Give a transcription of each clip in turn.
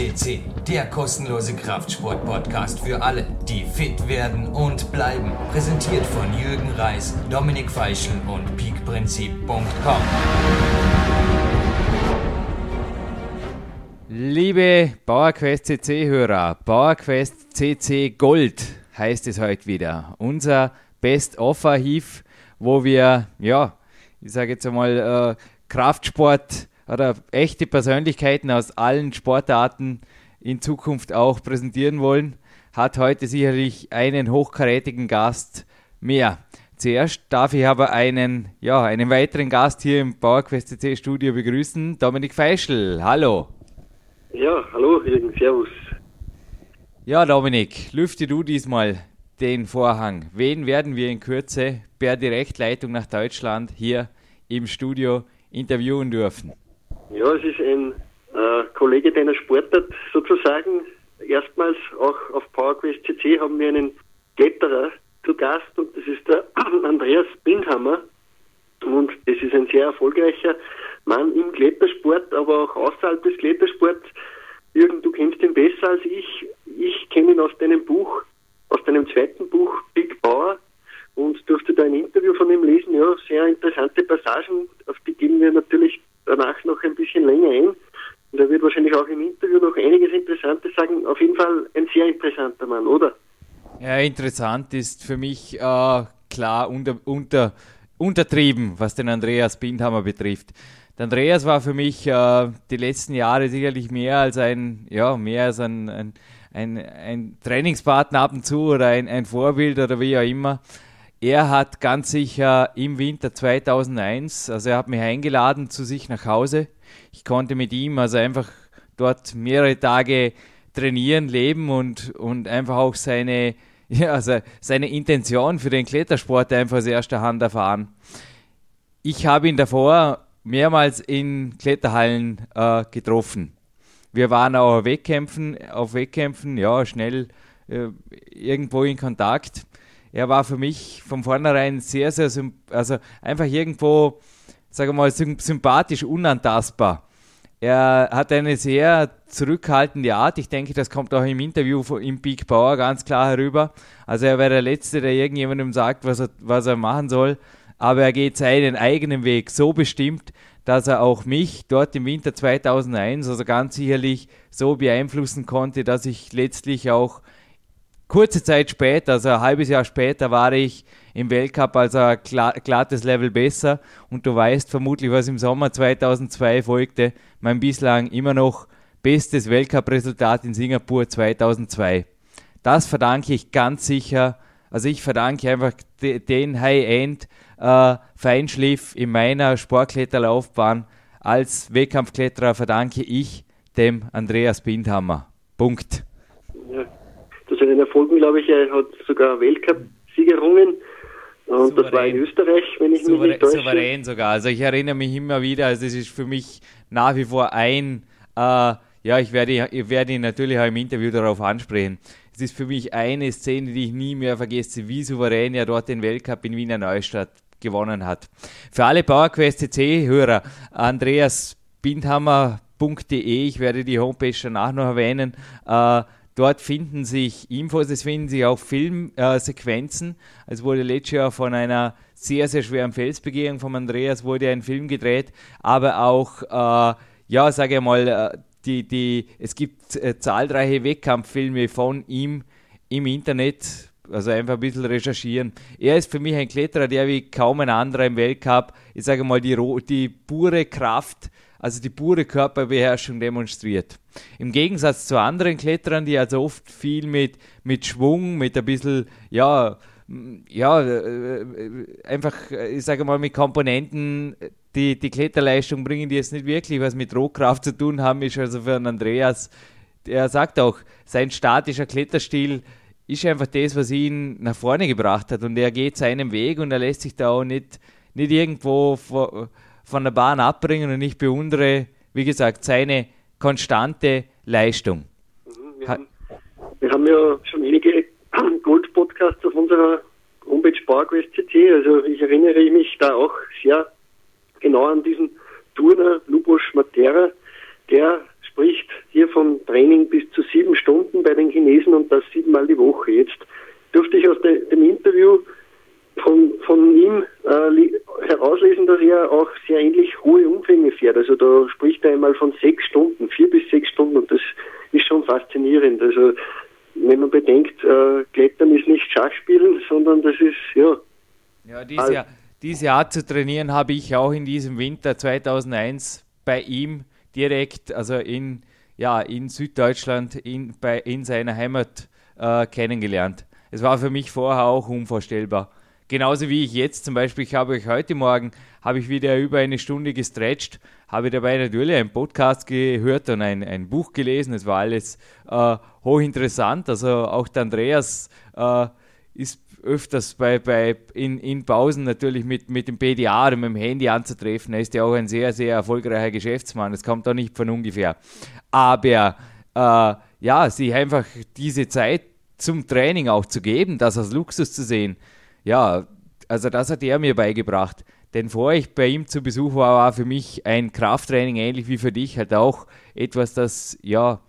CC, der kostenlose Kraftsport-Podcast für alle, die fit werden und bleiben. Präsentiert von Jürgen Reis, Dominik Feischl und peakprinzip.com. Liebe PowerQuest CC-Hörer, PowerQuest CC Gold heißt es heute wieder. Unser Best-Off-Archiv, wo wir, ja, ich sage jetzt einmal, äh, Kraftsport oder echte Persönlichkeiten aus allen Sportarten in Zukunft auch präsentieren wollen, hat heute sicherlich einen hochkarätigen Gast mehr. Zuerst darf ich aber einen, ja, einen weiteren Gast hier im PowerQuest CC Studio begrüßen, Dominik Feischl. Hallo. Ja, hallo, Jürgen, servus. Ja, Dominik, lüfte du diesmal den Vorhang. Wen werden wir in Kürze per Direktleitung nach Deutschland hier im Studio interviewen dürfen? Ja, es ist ein äh, Kollege deiner Sportart sozusagen. Erstmals auch auf PowerQuest CC haben wir einen Kletterer zu Gast und das ist der Andreas Bindhammer. Und das ist ein sehr erfolgreicher Mann im Klettersport, aber auch außerhalb des Klettersports. Jürgen, du kennst ihn besser als ich. Ich kenne ihn aus deinem Buch, aus deinem zweiten Buch Big Power und durfte da ein Interview von ihm lesen. Ja, sehr interessante Passagen, auf die gehen wir natürlich danach noch ein bisschen länger ein. Und er wird wahrscheinlich auch im Interview noch einiges Interessantes sagen. Auf jeden Fall ein sehr interessanter Mann, oder? Ja, interessant ist für mich äh, klar unter, unter, untertrieben, was den Andreas Bindhammer betrifft. Der Andreas war für mich äh, die letzten Jahre sicherlich mehr als ein, ja, mehr als ein, ein, ein, ein Trainingspartner ab und zu oder ein, ein Vorbild oder wie auch immer. Er hat ganz sicher im Winter 2001, also er hat mich eingeladen zu sich nach Hause. Ich konnte mit ihm also einfach dort mehrere Tage trainieren, leben und, und einfach auch seine, ja, also seine Intention für den Klettersport einfach aus erster Hand erfahren. Ich habe ihn davor mehrmals in Kletterhallen äh, getroffen. Wir waren auch auf Wettkämpfen, auf Wettkämpfen, ja, schnell äh, irgendwo in Kontakt er war für mich von vornherein sehr, sehr, also einfach irgendwo, sage mal, sympathisch, unantastbar. Er hat eine sehr zurückhaltende Art. Ich denke, das kommt auch im Interview im Big Power ganz klar herüber. Also er wäre der Letzte, der irgendjemandem sagt, was er, was er machen soll. Aber er geht seinen eigenen Weg so bestimmt, dass er auch mich dort im Winter 2001, also ganz sicherlich so beeinflussen konnte, dass ich letztlich auch kurze Zeit später, also ein halbes Jahr später, war ich im Weltcup also ein glattes Level besser. Und du weißt vermutlich, was im Sommer 2002 folgte, mein bislang immer noch bestes Weltcup-Resultat in Singapur 2002. Das verdanke ich ganz sicher, also ich verdanke einfach den High-End äh, Feinschliff in meiner Sportkletterlaufbahn als Wettkampfkletterer verdanke ich dem Andreas Bindhammer. Punkt zu seinen Erfolgen, glaube ich, er hat sogar Weltcup-Sieg errungen. Und souverän. das war in Österreich, wenn ich souverän, mich nicht täusche. Souverän sogar. Also ich erinnere mich immer wieder, also es ist für mich nach wie vor ein, äh, ja, ich werde, ich werde ihn natürlich auch im Interview darauf ansprechen. Es ist für mich eine Szene, die ich nie mehr vergesse, wie souverän er dort den Weltcup in Wiener Neustadt gewonnen hat. Für alle PowerQuest CC-Hörer, Andreas Bindhammer.de, ich werde die Homepage danach noch erwähnen, äh, Dort finden sich Infos, es finden sich auch Filmsequenzen. Äh, es wurde letztes Jahr von einer sehr, sehr schweren Felsbegehung von Andreas wurde ein Film gedreht, aber auch, äh, ja, sage ich mal, äh, die, die, es gibt äh, zahlreiche Wettkampffilme von ihm im Internet, also einfach ein bisschen recherchieren. Er ist für mich ein Kletterer, der wie kaum ein anderer im Weltcup, ich sage mal, die, die pure Kraft also die pure Körperbeherrschung demonstriert. Im Gegensatz zu anderen Kletterern, die also oft viel mit, mit Schwung, mit ein bisschen, ja, ja, äh, einfach, ich sage mal, mit Komponenten, die, die Kletterleistung bringen, die jetzt nicht wirklich was mit Rohkraft zu tun haben, ist also für einen Andreas, er sagt auch, sein statischer Kletterstil ist einfach das, was ihn nach vorne gebracht hat und er geht seinen Weg und er lässt sich da auch nicht, nicht irgendwo vor, von der Bahn abbringen und ich bewundere, wie gesagt, seine konstante Leistung. Wir, haben, wir haben ja schon einige Gold-Podcasts auf unserer Homepage PowerQuest CC, also ich erinnere mich da auch sehr genau an diesen Turner Lubos Matera, der spricht hier von Training bis zu sieben Stunden bei den Chinesen und das siebenmal die Woche. Jetzt durfte ich aus de, dem Interview von, von ihm äh, herauslesen, dass er auch sehr ähnlich hohe Umfänge fährt. Also da spricht er einmal von sechs Stunden, vier bis sechs Stunden und das ist schon faszinierend. Also wenn man bedenkt, äh, Klettern ist nicht Schachspielen, sondern das ist, ja. Ja, diese, halt. diese Art zu trainieren habe ich auch in diesem Winter 2001 bei ihm direkt, also in, ja, in Süddeutschland, in, bei, in seiner Heimat äh, kennengelernt. Es war für mich vorher auch unvorstellbar. Genauso wie ich jetzt zum Beispiel, ich habe euch heute Morgen, habe ich wieder über eine Stunde gestretcht, habe dabei natürlich einen Podcast gehört und ein, ein Buch gelesen. Es war alles äh, hochinteressant. Also auch der Andreas äh, ist öfters bei, bei in, in Pausen natürlich mit, mit dem PDA oder mit dem Handy anzutreffen. Er ist ja auch ein sehr, sehr erfolgreicher Geschäftsmann. Das kommt auch nicht von ungefähr. Aber äh, ja, sich einfach diese Zeit zum Training auch zu geben, das als Luxus zu sehen, ja, also das hat er mir beigebracht. Denn vor ich bei ihm zu Besuch war, war für mich ein Krafttraining ähnlich wie für dich halt auch etwas, das ja,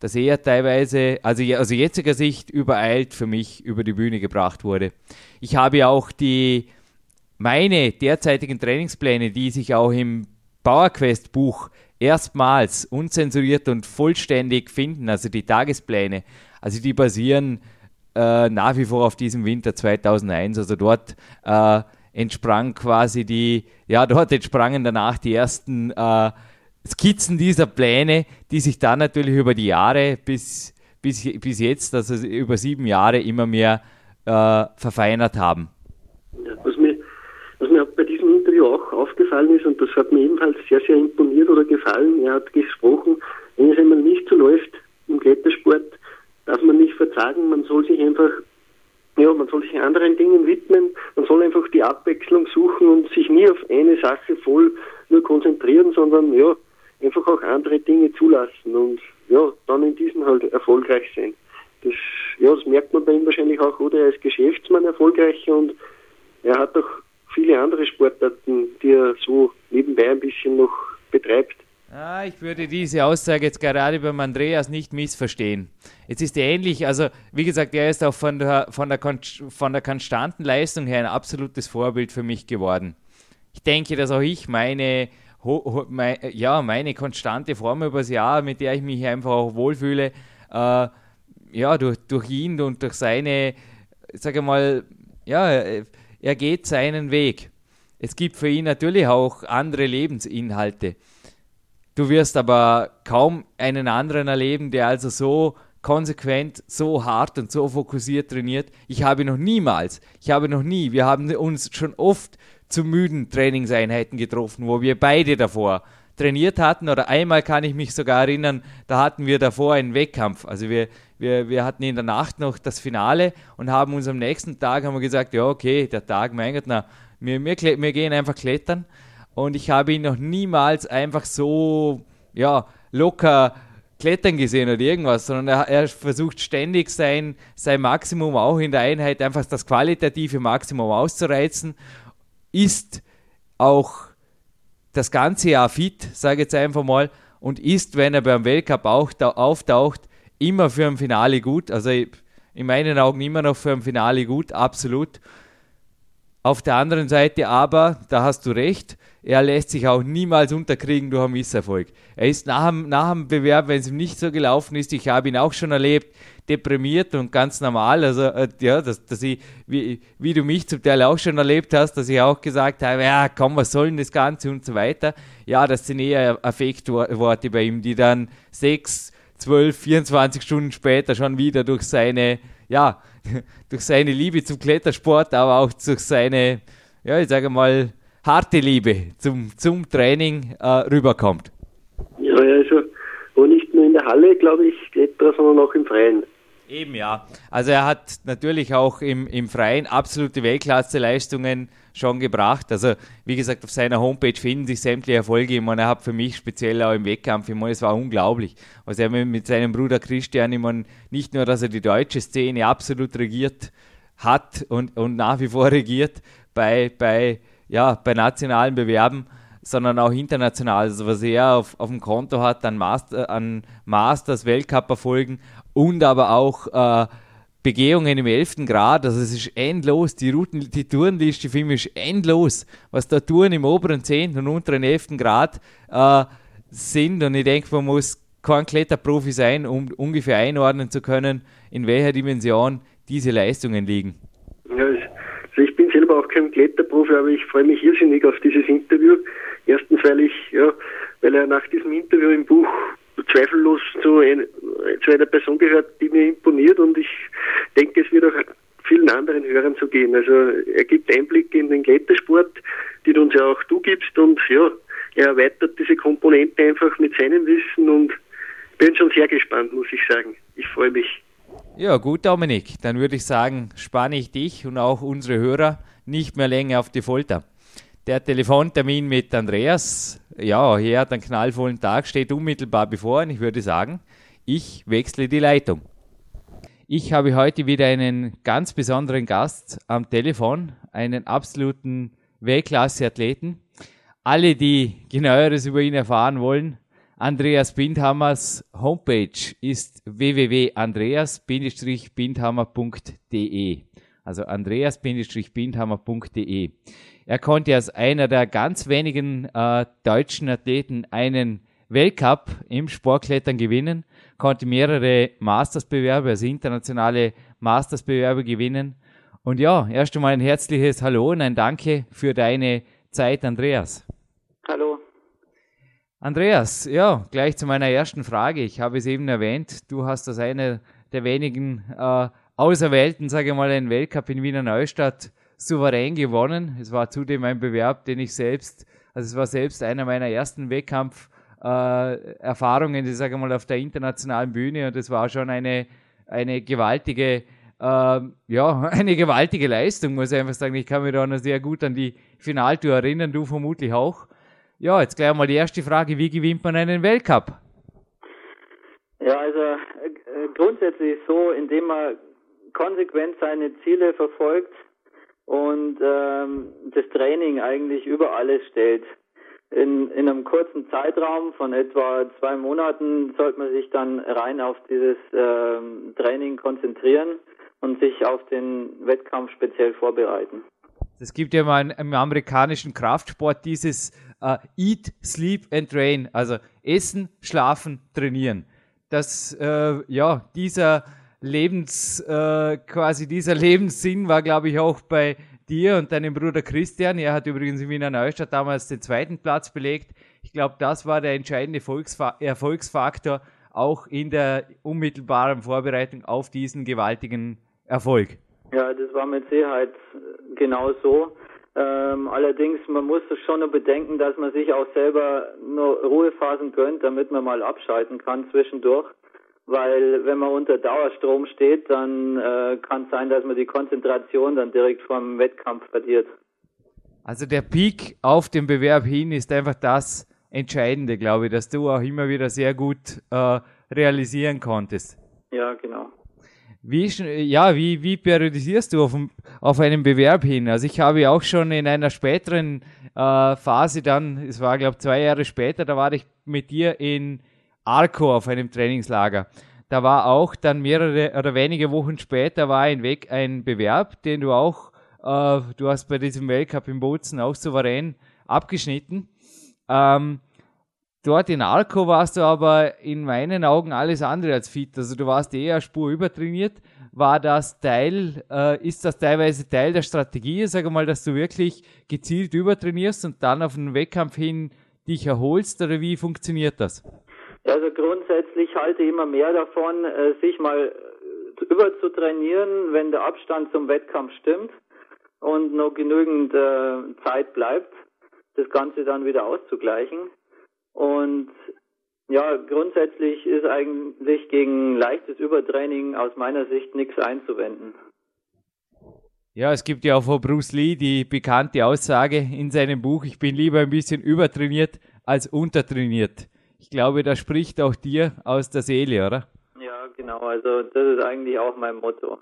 das eher teilweise, also aus jetziger Sicht übereilt für mich über die Bühne gebracht wurde. Ich habe auch die meine derzeitigen Trainingspläne, die sich auch im PowerQuest Buch erstmals unzensuriert und vollständig finden, also die Tagespläne, also die basieren äh, nach wie vor auf diesem Winter 2001. Also dort äh, entsprang quasi die, ja, dort entsprangen danach die ersten äh, Skizzen dieser Pläne, die sich dann natürlich über die Jahre bis, bis, bis jetzt, also über sieben Jahre, immer mehr äh, verfeinert haben. Was, mir, was mir bei diesem Interview auch aufgefallen ist, und das hat mir ebenfalls sehr, sehr imponiert oder gefallen, er hat gesprochen, wenn es einmal nicht so läuft im Klettersport, darf man nicht verzagen, man soll sich einfach, ja, man soll sich anderen Dingen widmen, man soll einfach die Abwechslung suchen und sich nie auf eine Sache voll nur konzentrieren, sondern ja, einfach auch andere Dinge zulassen und ja, dann in diesen halt erfolgreich sein. Das, ja, das merkt man bei ihm wahrscheinlich auch, oder er ist Geschäftsmann erfolgreich und er hat auch viele andere Sportarten, die er so nebenbei ein bisschen noch betreibt. Ah, ich würde diese Aussage jetzt gerade beim Andreas nicht missverstehen. Jetzt ist er ähnlich, also wie gesagt, er ist auch von der, von, der von der konstanten Leistung her ein absolutes Vorbild für mich geworden. Ich denke, dass auch ich meine, mein, ja, meine konstante Form übers Jahr, mit der ich mich einfach auch wohlfühle, äh, ja, durch, durch ihn und durch seine, sage mal, ja, er geht seinen Weg. Es gibt für ihn natürlich auch andere Lebensinhalte. Du wirst aber kaum einen anderen erleben, der also so konsequent, so hart und so fokussiert trainiert. Ich habe noch niemals, ich habe noch nie, wir haben uns schon oft zu müden Trainingseinheiten getroffen, wo wir beide davor trainiert hatten oder einmal kann ich mich sogar erinnern, da hatten wir davor einen Wettkampf. Also wir, wir, wir hatten in der Nacht noch das Finale und haben uns am nächsten Tag haben wir gesagt, ja okay, der Tag, mein Gott, na, wir, wir, wir gehen einfach klettern und ich habe ihn noch niemals einfach so ja, locker klettern gesehen oder irgendwas, sondern er, er, versucht ständig sein, sein Maximum auch in der Einheit, einfach das qualitative Maximum auszureizen, ist auch das ganze Jahr fit, sage ich jetzt einfach mal, und ist, wenn er beim Weltcup auch auftaucht, immer für ein Finale gut. Also in meinen Augen immer noch für ein Finale gut, absolut. Auf der anderen Seite aber, da hast du recht, er lässt sich auch niemals unterkriegen durch einen Misserfolg. Er ist nach dem, nach dem Bewerb, wenn es ihm nicht so gelaufen ist, ich habe ihn auch schon erlebt, deprimiert und ganz normal. Also, äh, ja, dass, dass ich, wie, wie du mich zum Teil auch schon erlebt hast, dass ich auch gesagt habe, ja, komm, was soll denn das Ganze und so weiter. Ja, das sind eher Affektworte bei ihm, die dann sechs, zwölf, 24 Stunden später schon wieder durch seine, ja, durch seine Liebe zum Klettersport, aber auch durch seine, ja, ich sage mal, harte Liebe zum, zum Training äh, rüberkommt. Ja, also, und nicht nur in der Halle, glaube ich, Kletterer, sondern auch im Freien. Eben ja. Also er hat natürlich auch im, im Freien absolute Weltklasse-Leistungen schon gebracht. Also wie gesagt, auf seiner Homepage finden sich sämtliche Erfolge. Ich meine, er hat für mich speziell auch im Wettkampf, ich meine, es war unglaublich. Also er mit seinem Bruder Christian, ich meine, nicht nur, dass er die deutsche Szene absolut regiert hat und, und nach wie vor regiert bei, bei, ja, bei nationalen Bewerben, sondern auch international. Also was er auf, auf dem Konto hat an, Master, an Masters, Weltcup-Erfolgen und aber auch äh, Begehungen im 11. Grad. Also es ist endlos. Die Routen, die Tourenliste für mich ist endlos. Was da Touren im oberen 10. und unteren 11. Grad äh, sind. Und ich denke, man muss kein Kletterprofi sein, um ungefähr einordnen zu können, in welcher Dimension diese Leistungen liegen. Ja, also ich bin selber auch kein Kletterprofi, aber ich freue mich irrsinnig auf dieses Interview. Erstens, weil ich, ja, weil er nach diesem Interview im Buch zweifellos zu, ein, zu einer Person gehört, die mir imponiert und ich denke, es wird auch vielen anderen Hörern zu gehen. Also er gibt Einblicke in den Klettersport, die uns ja auch du gibst und ja, er erweitert diese Komponente einfach mit seinem Wissen und bin schon sehr gespannt, muss ich sagen. Ich freue mich. Ja, gut, Dominik. Dann würde ich sagen, spanne ich dich und auch unsere Hörer nicht mehr länger auf die Folter. Der Telefontermin mit Andreas, ja, hier hat einen knallvollen Tag, steht unmittelbar bevor und ich würde sagen, ich wechsle die Leitung. Ich habe heute wieder einen ganz besonderen Gast am Telefon, einen absoluten Weltklasse-Athleten. Alle, die genaueres über ihn erfahren wollen, Andreas Bindhammers Homepage ist www.andreas-bindhammer.de. Also andreas-bindhammer.de. Er konnte als einer der ganz wenigen äh, deutschen Athleten einen Weltcup im Sportklettern gewinnen, konnte mehrere Mastersbewerbe, also internationale Mastersbewerbe gewinnen. Und ja, erst einmal ein herzliches Hallo und ein Danke für deine Zeit, Andreas. Hallo. Andreas, ja, gleich zu meiner ersten Frage. Ich habe es eben erwähnt, du hast als einer der wenigen äh, Auserwählten, sage ich mal, einen Weltcup in Wiener Neustadt souverän gewonnen. Es war zudem ein Bewerb, den ich selbst, also es war selbst einer meiner ersten Wettkampf-Erfahrungen, äh, sage ich mal, auf der internationalen Bühne und es war schon eine, eine gewaltige äh, ja, eine gewaltige Leistung, muss ich einfach sagen. Ich kann mich da noch sehr gut an die Finaltour erinnern, du vermutlich auch. Ja, jetzt gleich mal die erste Frage, wie gewinnt man einen Weltcup? Ja, also äh, grundsätzlich so, indem man konsequent seine Ziele verfolgt und ähm, das Training eigentlich über alles stellt. In, in einem kurzen Zeitraum von etwa zwei Monaten sollte man sich dann rein auf dieses ähm, Training konzentrieren und sich auf den Wettkampf speziell vorbereiten. Es gibt ja mal im amerikanischen Kraftsport dieses äh, Eat, Sleep and Train, also Essen, Schlafen, Trainieren. Das, äh, ja, dieser Lebens, äh, quasi dieser Lebenssinn war, glaube ich, auch bei dir und deinem Bruder Christian. Er hat übrigens in Wiener Neustadt damals den zweiten Platz belegt. Ich glaube, das war der entscheidende Erfolgsfaktor auch in der unmittelbaren Vorbereitung auf diesen gewaltigen Erfolg. Ja, das war mit Sicherheit genau so. Ähm, allerdings, man muss schon nur bedenken, dass man sich auch selber nur Ruhephasen gönnt, damit man mal abschalten kann zwischendurch. Weil wenn man unter Dauerstrom steht, dann äh, kann es sein, dass man die Konzentration dann direkt vom Wettkampf verliert. Also der Peak auf den Bewerb hin ist einfach das Entscheidende, glaube ich, dass du auch immer wieder sehr gut äh, realisieren konntest. Ja, genau. Wie, ja, wie, wie periodisierst du auf, auf einen Bewerb hin? Also ich habe auch schon in einer späteren äh, Phase dann, es war glaube ich zwei Jahre später, da war ich mit dir in Arco auf einem Trainingslager. Da war auch dann mehrere oder wenige Wochen später war ein Weg, ein Bewerb, den du auch, äh, du hast bei diesem Weltcup in Bozen auch souverän abgeschnitten. Ähm, Dort in Arco warst du aber in meinen Augen alles andere als fit. Also du warst eher Spur übertrainiert. War das Teil, äh, ist das teilweise Teil der Strategie, sage mal, dass du wirklich gezielt übertrainierst und dann auf den Wettkampf hin dich erholst oder wie funktioniert das? Also grundsätzlich halte ich immer mehr davon, äh, sich mal überzutrainieren, wenn der Abstand zum Wettkampf stimmt und noch genügend äh, Zeit bleibt, das Ganze dann wieder auszugleichen. Und ja, grundsätzlich ist eigentlich gegen leichtes Übertraining aus meiner Sicht nichts einzuwenden. Ja, es gibt ja auch von Bruce Lee die bekannte Aussage in seinem Buch, ich bin lieber ein bisschen übertrainiert als untertrainiert. Ich glaube, das spricht auch dir aus der Seele, oder? Ja, genau. Also das ist eigentlich auch mein Motto.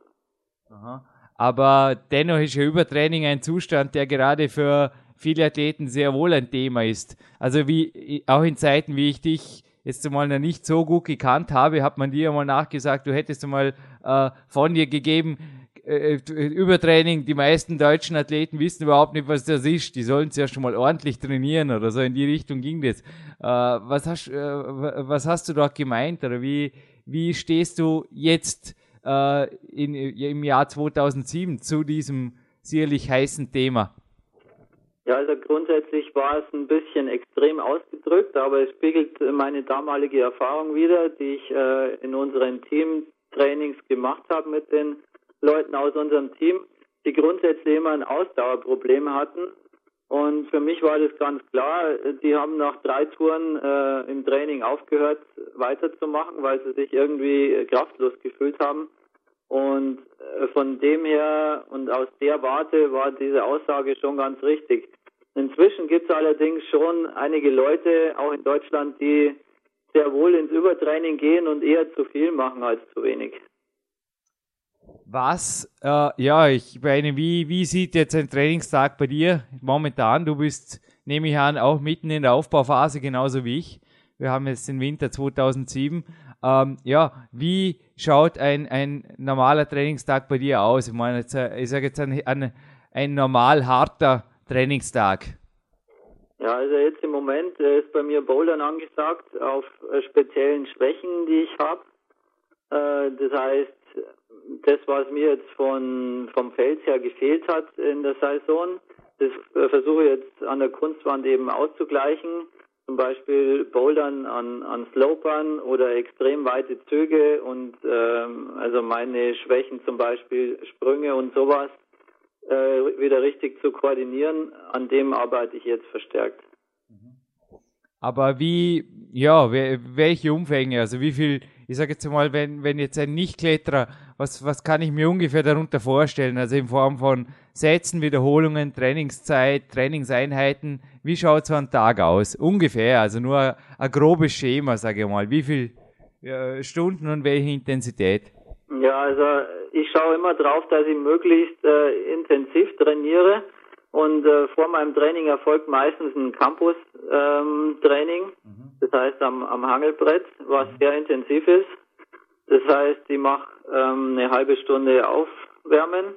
Aha. Aber dennoch ist ja Übertraining ein Zustand, der gerade für viele Athleten sehr wohl ein Thema ist. Also wie auch in Zeiten, wie ich dich jetzt einmal noch nicht so gut gekannt habe, hat man dir einmal nachgesagt, du hättest einmal äh, von dir gegeben, äh, Übertraining, die meisten deutschen Athleten wissen überhaupt nicht, was das ist. Die sollen es ja schon mal ordentlich trainieren oder so in die Richtung ging das. Äh, was, hast, äh, was hast du dort gemeint oder wie, wie stehst du jetzt äh, in, im Jahr 2007 zu diesem sicherlich heißen Thema? Ja, also grundsätzlich war es ein bisschen extrem ausgedrückt, aber es spiegelt meine damalige Erfahrung wieder, die ich äh, in unseren Teamtrainings gemacht habe mit den Leuten aus unserem Team, die grundsätzlich immer ein Ausdauerproblem hatten. Und für mich war das ganz klar, die haben nach drei Touren äh, im Training aufgehört weiterzumachen, weil sie sich irgendwie kraftlos gefühlt haben. Und äh, von dem her und aus der Warte war diese Aussage schon ganz richtig. Inzwischen gibt es allerdings schon einige Leute, auch in Deutschland, die sehr wohl ins Übertraining gehen und eher zu viel machen als zu wenig. Was, äh, ja, ich meine, wie, wie sieht jetzt ein Trainingstag bei dir momentan? Du bist, nehme ich an, auch mitten in der Aufbauphase, genauso wie ich. Wir haben jetzt den Winter 2007. Ähm, ja, wie schaut ein, ein normaler Trainingstag bei dir aus? Ich meine, jetzt, äh, ich sage jetzt ein, ein, ein normal harter Trainingstag. Ja, also jetzt im Moment äh, ist bei mir Bouldern angesagt auf äh, speziellen Schwächen, die ich habe. Das heißt, das, was mir jetzt von, vom Fels her gefehlt hat in der Saison, das versuche ich jetzt an der Kunstwand eben auszugleichen. Zum Beispiel Bouldern an, an Slopern oder extrem weite Züge und ähm, also meine Schwächen zum Beispiel Sprünge und sowas äh, wieder richtig zu koordinieren, an dem arbeite ich jetzt verstärkt. Aber wie, ja, welche Umfänge, also wie viel, ich sage jetzt mal, wenn, wenn jetzt ein Nichtkletterer, was, was kann ich mir ungefähr darunter vorstellen? Also in Form von Sätzen, Wiederholungen, Trainingszeit, Trainingseinheiten, wie schaut so ein Tag aus? Ungefähr, also nur ein grobes Schema, sage ich mal. Wie viel ja, Stunden und welche Intensität? Ja, also ich schaue immer drauf, dass ich möglichst äh, intensiv trainiere und äh, vor meinem Training erfolgt meistens ein Campus-Training, ähm, mhm. das heißt am, am Hangelbrett, was mhm. sehr intensiv ist. Das heißt, ich mache ähm, eine halbe Stunde Aufwärmen,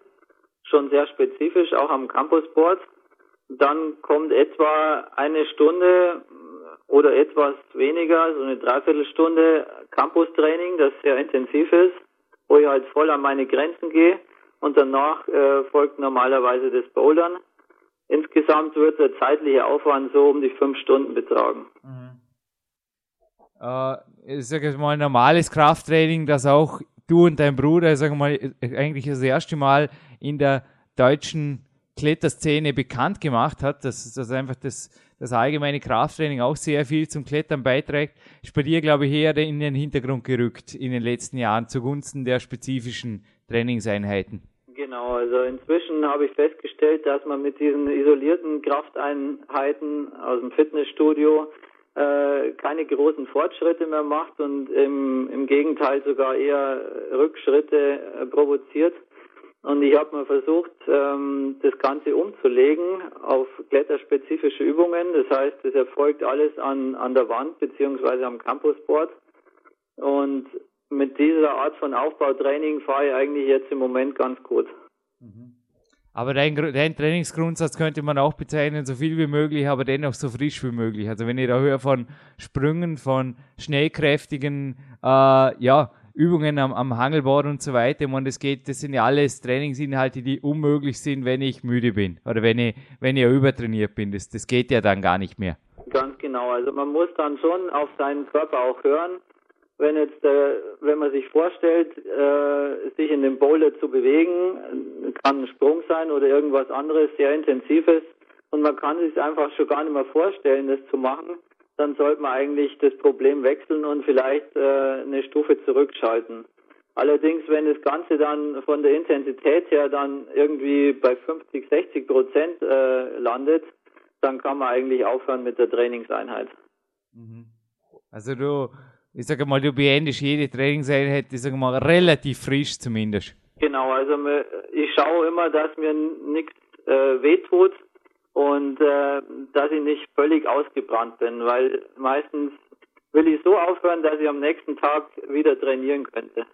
schon sehr spezifisch, auch am Campusboard. Dann kommt etwa eine Stunde oder etwas weniger, so eine Dreiviertelstunde Campus-Training, das sehr intensiv ist, wo ich halt voll an meine Grenzen gehe. Und danach äh, folgt normalerweise das Bouldern. Insgesamt wird der zeitliche Aufwand so um die fünf Stunden betragen. Mhm. Äh, ich sage mal, normales Krafttraining, das auch du und dein Bruder, sag mal, eigentlich das erste Mal in der deutschen Kletterszene bekannt gemacht hat, dass, dass einfach das, das allgemeine Krafttraining auch sehr viel zum Klettern beiträgt, ist bei dir, glaube ich, eher in den Hintergrund gerückt in den letzten Jahren zugunsten der spezifischen Trainingseinheiten. Genau, also inzwischen habe ich festgestellt, dass man mit diesen isolierten Krafteinheiten aus dem Fitnessstudio äh, keine großen Fortschritte mehr macht und im, im Gegenteil sogar eher Rückschritte äh, provoziert. Und ich habe mal versucht, ähm, das Ganze umzulegen auf kletterspezifische Übungen. Das heißt, es erfolgt alles an, an der Wand beziehungsweise am Campusboard. Und mit dieser Art von Aufbautraining fahre ich eigentlich jetzt im Moment ganz gut. Mhm. Aber dein, dein, Trainingsgrundsatz könnte man auch bezeichnen, so viel wie möglich, aber dennoch so frisch wie möglich. Also wenn ich da höre von Sprüngen, von schnellkräftigen äh, ja, Übungen am, am Hangelboard und so weiter, man, das geht, das sind ja alles Trainingsinhalte, die unmöglich sind, wenn ich müde bin oder wenn ich, wenn ich übertrainiert bin. Das, das geht ja dann gar nicht mehr. Ganz genau. Also man muss dann schon auf seinen Körper auch hören wenn jetzt, äh, wenn man sich vorstellt, äh, sich in dem Boulder zu bewegen, kann ein Sprung sein oder irgendwas anderes, sehr intensives, und man kann sich einfach schon gar nicht mehr vorstellen, das zu machen, dann sollte man eigentlich das Problem wechseln und vielleicht äh, eine Stufe zurückschalten. Allerdings, wenn das Ganze dann von der Intensität her dann irgendwie bei 50, 60 Prozent äh, landet, dann kann man eigentlich aufhören mit der Trainingseinheit. Mhm. Also du, ich sage mal, du beendest jede Trainingseinheit, ich sage mal, relativ frisch zumindest. Genau, also ich schaue immer, dass mir nichts äh, wehtut und äh, dass ich nicht völlig ausgebrannt bin, weil meistens will ich so aufhören, dass ich am nächsten Tag wieder trainieren könnte.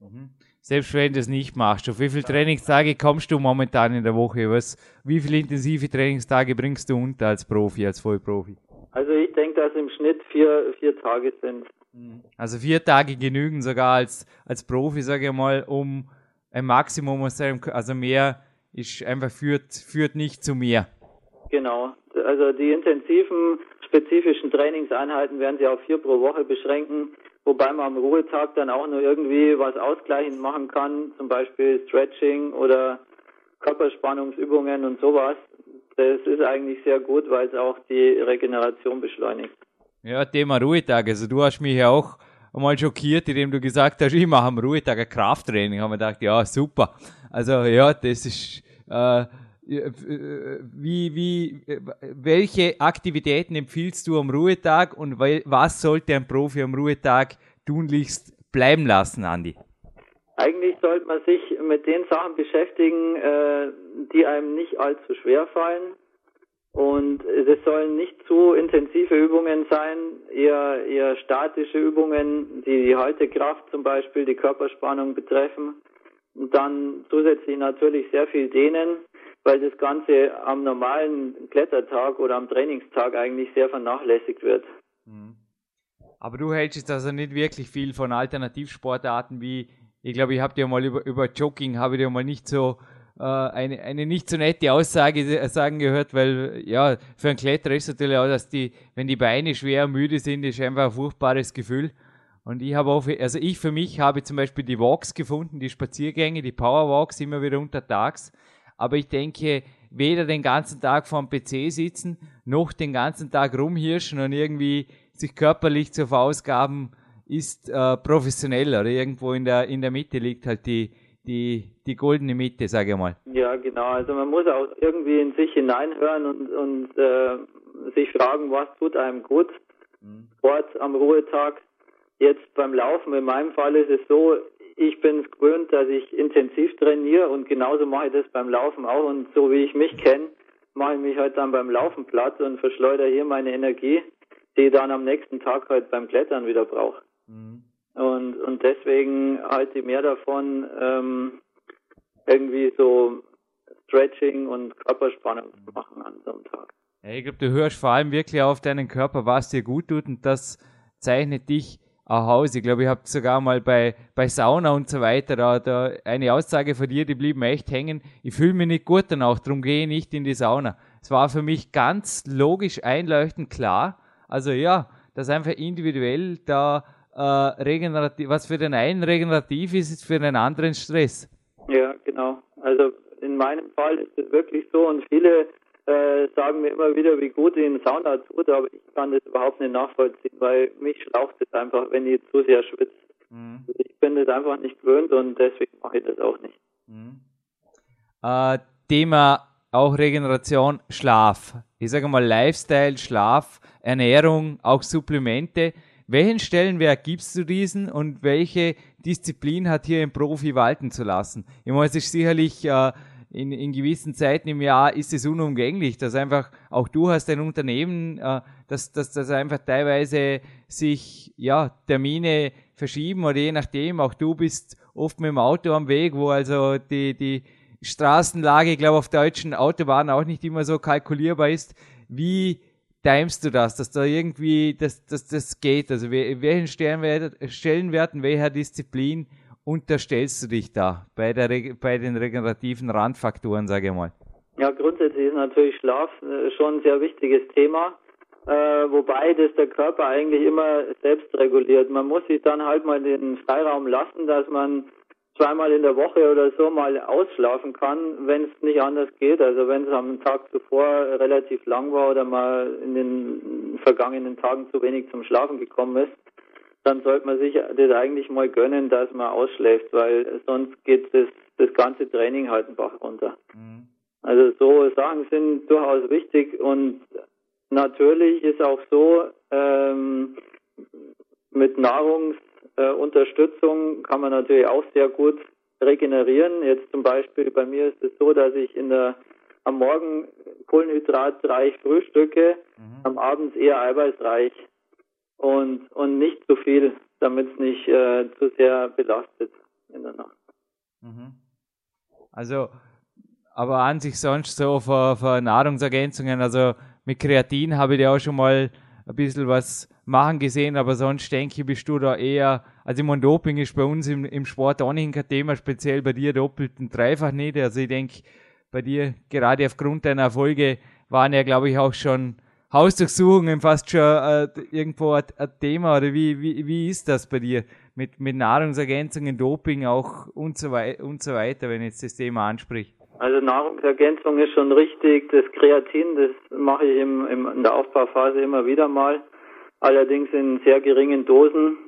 Mhm. Selbst wenn du es nicht machst, auf wie viele Trainingstage kommst du momentan in der Woche? Was, wie viele intensive Trainingstage bringst du unter als Profi, als Vollprofi? Also ich denke, dass im Schnitt vier, vier Tage sind. Also vier Tage genügen sogar als, als Profi, sage ich mal, um ein Maximum aus seinem, also mehr ist einfach führt, führt nicht zu mehr. Genau. Also die intensiven, spezifischen Trainingseinheiten werden sie auf vier pro Woche beschränken, wobei man am Ruhetag dann auch nur irgendwie was ausgleichend machen kann, zum Beispiel Stretching oder Körperspannungsübungen und sowas. Das ist eigentlich sehr gut, weil es auch die Regeneration beschleunigt. Ja, Thema Ruhetag. Also du hast mich ja auch einmal schockiert, indem du gesagt hast, ich mache am Ruhetag ein Krafttraining. Haben wir gedacht, ja, super. Also ja, das ist äh, wie, wie, welche Aktivitäten empfiehlst du am Ruhetag und was sollte ein Profi am Ruhetag tunlichst bleiben lassen, Andi? Eigentlich sollte man sich mit den Sachen beschäftigen, äh, die einem nicht allzu schwer fallen. Und es sollen nicht zu intensive Übungen sein, eher, eher statische Übungen, die die Haltekraft zum Beispiel, die Körperspannung betreffen. Und dann zusätzlich natürlich sehr viel dehnen, weil das Ganze am normalen Klettertag oder am Trainingstag eigentlich sehr vernachlässigt wird. Mhm. Aber du hältst also nicht wirklich viel von Alternativsportarten wie, ich glaube, ich habe dir mal über, über Jogging, habe ich dir mal nicht so eine, eine nicht so nette Aussage sagen gehört, weil ja, für einen Kletterer ist natürlich auch, dass die, wenn die Beine schwer müde sind, ist einfach ein furchtbares Gefühl. Und ich habe auch, also ich für mich habe zum Beispiel die Walks gefunden, die Spaziergänge, die Powerwalks immer wieder untertags aber ich denke, weder den ganzen Tag vorm PC sitzen, noch den ganzen Tag rumhirschen und irgendwie sich körperlich zu verausgaben, ist äh, professionell oder irgendwo in der, in der Mitte liegt halt die, die, die goldene Mitte, sage ich mal. Ja, genau. Also man muss auch irgendwie in sich hineinhören und, und äh, sich fragen, was tut einem gut. Mhm. Sport am Ruhetag. Jetzt beim Laufen, in meinem Fall ist es so, ich bin es gewöhnt, dass ich intensiv trainiere und genauso mache ich das beim Laufen auch. Und so wie ich mich kenne, mache ich mich halt dann beim Laufen platt und verschleudere hier meine Energie, die ich dann am nächsten Tag halt beim Klettern wieder brauche. Mhm. Und, und deswegen halte ich mehr davon, ähm, irgendwie so Stretching und Körperspannung zu machen an so einem Tag. Ja, ich glaube, du hörst vor allem wirklich auf deinen Körper, was dir gut tut und das zeichnet dich auch aus. Ich glaube, ich habe sogar mal bei, bei Sauna und so weiter da, da eine Aussage von dir, die blieb mir echt hängen. Ich fühle mich nicht gut danach, darum gehe ich nicht in die Sauna. Es war für mich ganz logisch einleuchtend klar. Also ja, dass einfach individuell da äh, regenerativ, was für den einen regenerativ ist, ist für den anderen Stress. Ja, genau. Also in meinem Fall ist es wirklich so und viele äh, sagen mir immer wieder, wie gut ihnen Sauna tut, aber ich kann das überhaupt nicht nachvollziehen, weil mich schlaucht es einfach, wenn ich zu sehr schwitze. Mhm. Also ich bin das einfach nicht gewöhnt und deswegen mache ich das auch nicht. Mhm. Äh, Thema auch Regeneration, Schlaf. Ich sage mal Lifestyle, Schlaf, Ernährung, auch Supplemente. Welchen Stellenwert gibst du diesen und welche Disziplin hat hier im Profi walten zu lassen? Ich meine, es ist sicherlich äh, in, in gewissen Zeiten im Jahr ist es unumgänglich, dass einfach auch du hast ein Unternehmen, äh, dass, dass, dass einfach teilweise sich ja Termine verschieben oder je nachdem, auch du bist oft mit dem Auto am Weg, wo also die, die Straßenlage, ich glaube, auf deutschen Autobahnen auch nicht immer so kalkulierbar ist. Wie timest du das, dass da irgendwie, dass, dass das geht? Also welchen Stellenwert, Stellenwerten, welcher Disziplin unterstellst du dich da bei, der, bei den regenerativen Randfaktoren, sage ich mal? Ja, grundsätzlich ist natürlich Schlaf äh, schon ein sehr wichtiges Thema, äh, wobei das der Körper eigentlich immer selbst reguliert. Man muss sich dann halt mal den Freiraum lassen, dass man zweimal in der Woche oder so mal ausschlafen kann, wenn es nicht anders geht. Also wenn es am Tag zuvor relativ lang war oder mal in den vergangenen Tagen zu wenig zum Schlafen gekommen ist, dann sollte man sich das eigentlich mal gönnen, dass man ausschläft, weil sonst geht das, das ganze Training halt einen Bach runter. Mhm. Also so Sachen sind durchaus wichtig und natürlich ist auch so, ähm, mit Nahrungsunterstützung äh, kann man natürlich auch sehr gut regenerieren. Jetzt zum Beispiel bei mir ist es so, dass ich in der am Morgen kohlenhydratreich frühstücke, mhm. am Abend eher eiweißreich und, und nicht zu viel, damit es nicht äh, zu sehr belastet in der Nacht. Mhm. Also, aber an sich sonst so für, für Nahrungsergänzungen, also mit Kreatin habe ich ja auch schon mal ein bisschen was machen gesehen, aber sonst denke ich, bist du da eher, also ich meine, Doping ist bei uns im, im Sport auch nicht kein Thema, speziell bei dir doppelt und dreifach nicht. Also ich denke, bei dir, gerade aufgrund deiner Erfolge, waren ja, glaube ich, auch schon Hausdurchsuchungen fast schon äh, irgendwo ein, ein, Thema oder wie, wie, wie ist das bei dir mit, mit Nahrungsergänzungen, Doping auch und so, wei und so weiter, wenn jetzt das Thema anspricht? Also Nahrungsergänzung ist schon richtig. Das Kreatin, das mache ich im, im, in der Aufbauphase immer wieder mal, allerdings in sehr geringen Dosen.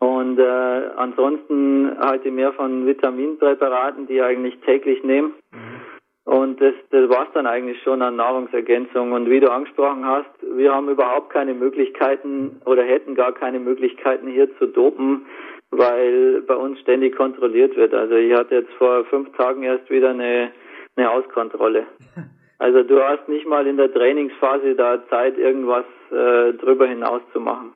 Und äh, ansonsten halte ich mehr von Vitaminpräparaten, die ich eigentlich täglich nehme. Mhm. Und das, das war es dann eigentlich schon an Nahrungsergänzung. Und wie du angesprochen hast, wir haben überhaupt keine Möglichkeiten oder hätten gar keine Möglichkeiten hier zu dopen, weil bei uns ständig kontrolliert wird. Also ich hatte jetzt vor fünf Tagen erst wieder eine, eine Auskontrolle. Also du hast nicht mal in der Trainingsphase da Zeit, irgendwas äh, drüber hinaus zu machen.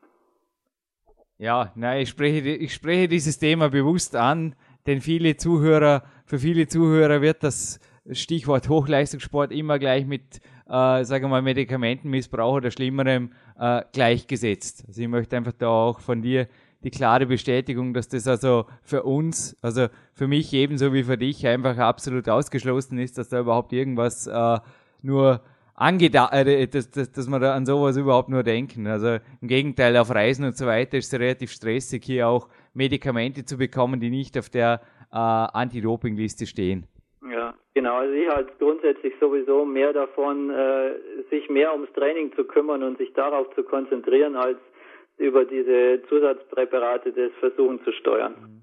Ja, nein, ich spreche, ich spreche dieses Thema bewusst an, denn viele Zuhörer, für viele Zuhörer wird das Stichwort Hochleistungssport immer gleich mit, äh, sagen wir mal, Medikamentenmissbrauch oder Schlimmerem äh, gleichgesetzt. Also ich möchte einfach da auch von dir die klare Bestätigung, dass das also für uns, also für mich ebenso wie für dich einfach absolut ausgeschlossen ist, dass da überhaupt irgendwas äh, nur angedacht, äh, dass, dass, dass man da an sowas überhaupt nur denken. Also im Gegenteil, auf Reisen und so weiter ist es relativ stressig, hier auch Medikamente zu bekommen, die nicht auf der äh, Anti-Doping-Liste stehen. Ja, genau. Also ich halte grundsätzlich sowieso mehr davon, äh, sich mehr ums Training zu kümmern und sich darauf zu konzentrieren, als über diese Zusatzpräparate das versuchen zu steuern.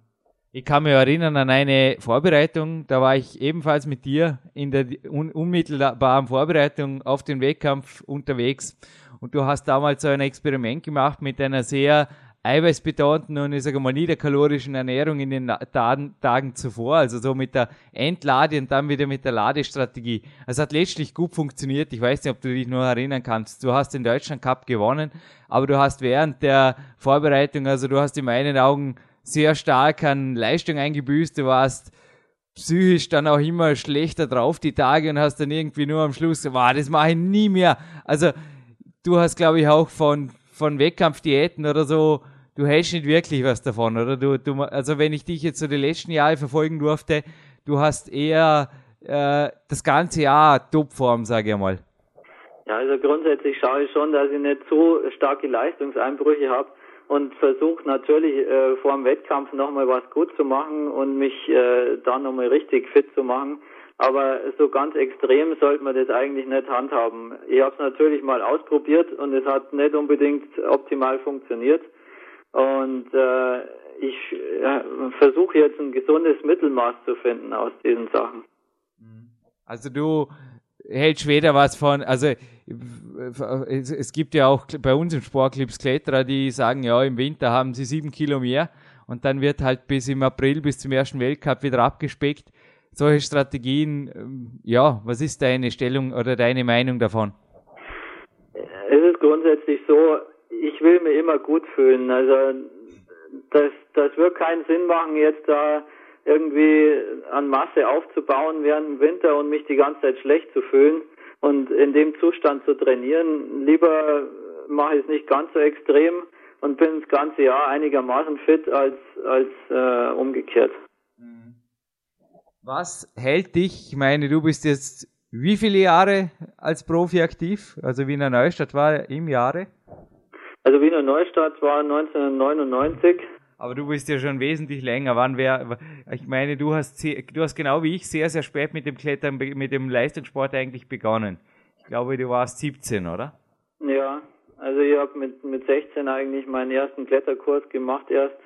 Ich kann mich erinnern an eine Vorbereitung, da war ich ebenfalls mit dir in der un unmittelbaren Vorbereitung auf den Wettkampf unterwegs und du hast damals so ein Experiment gemacht mit einer sehr eiweißbetonten und ich sage mal niederkalorischen Ernährung in den Tagen, Tagen zuvor, also so mit der Entlade und dann wieder mit der Ladestrategie. Es hat letztlich gut funktioniert. Ich weiß nicht, ob du dich nur erinnern kannst. Du hast den Deutschland Cup gewonnen, aber du hast während der Vorbereitung, also du hast in meinen Augen sehr stark an Leistung eingebüßt. Du warst psychisch dann auch immer schlechter drauf die Tage und hast dann irgendwie nur am Schluss, wow, das mache ich nie mehr. Also du hast, glaube ich, auch von von Wettkampfdiäten oder so, du hast nicht wirklich was davon, oder? Du, du, also wenn ich dich jetzt so die letzten Jahre verfolgen durfte, du hast eher äh, das ganze Jahr Topform, sage ich mal. Ja, also grundsätzlich schaue ich schon, dass ich nicht so starke Leistungseinbrüche habe und versuche natürlich äh, vor dem Wettkampf nochmal was gut zu machen und mich äh, dann nochmal richtig fit zu machen. Aber so ganz extrem sollte man das eigentlich nicht handhaben. Ich habe es natürlich mal ausprobiert und es hat nicht unbedingt optimal funktioniert. Und äh, ich äh, versuche jetzt ein gesundes Mittelmaß zu finden aus diesen Sachen. Also du hältst weder was von, also es, gibt ja auch bei uns im Sportclubs Kletterer, die sagen, ja, im Winter haben sie sieben Kilo mehr und dann wird halt bis im April, bis zum ersten Weltcup wieder abgespeckt solche Strategien, ähm, ja, was ist deine Stellung oder deine Meinung davon? Es ist grundsätzlich so, ich will mir immer gut fühlen. Also das, das wird keinen Sinn machen, jetzt da irgendwie an Masse aufzubauen während dem Winter und mich die ganze Zeit schlecht zu fühlen und in dem Zustand zu trainieren. Lieber mache ich es nicht ganz so extrem und bin das ganze Jahr einigermaßen fit als als äh, umgekehrt. Was hält dich, ich meine, du bist jetzt wie viele Jahre als Profi aktiv? Also Wiener Neustadt war im Jahre? Also Wiener Neustadt war 1999. Aber du bist ja schon wesentlich länger. Wann wär, ich meine, du hast, du hast genau wie ich sehr, sehr spät mit dem Klettern, mit dem Leistungssport eigentlich begonnen. Ich glaube, du warst 17, oder? Ja, also ich habe mit, mit 16 eigentlich meinen ersten Kletterkurs gemacht erst.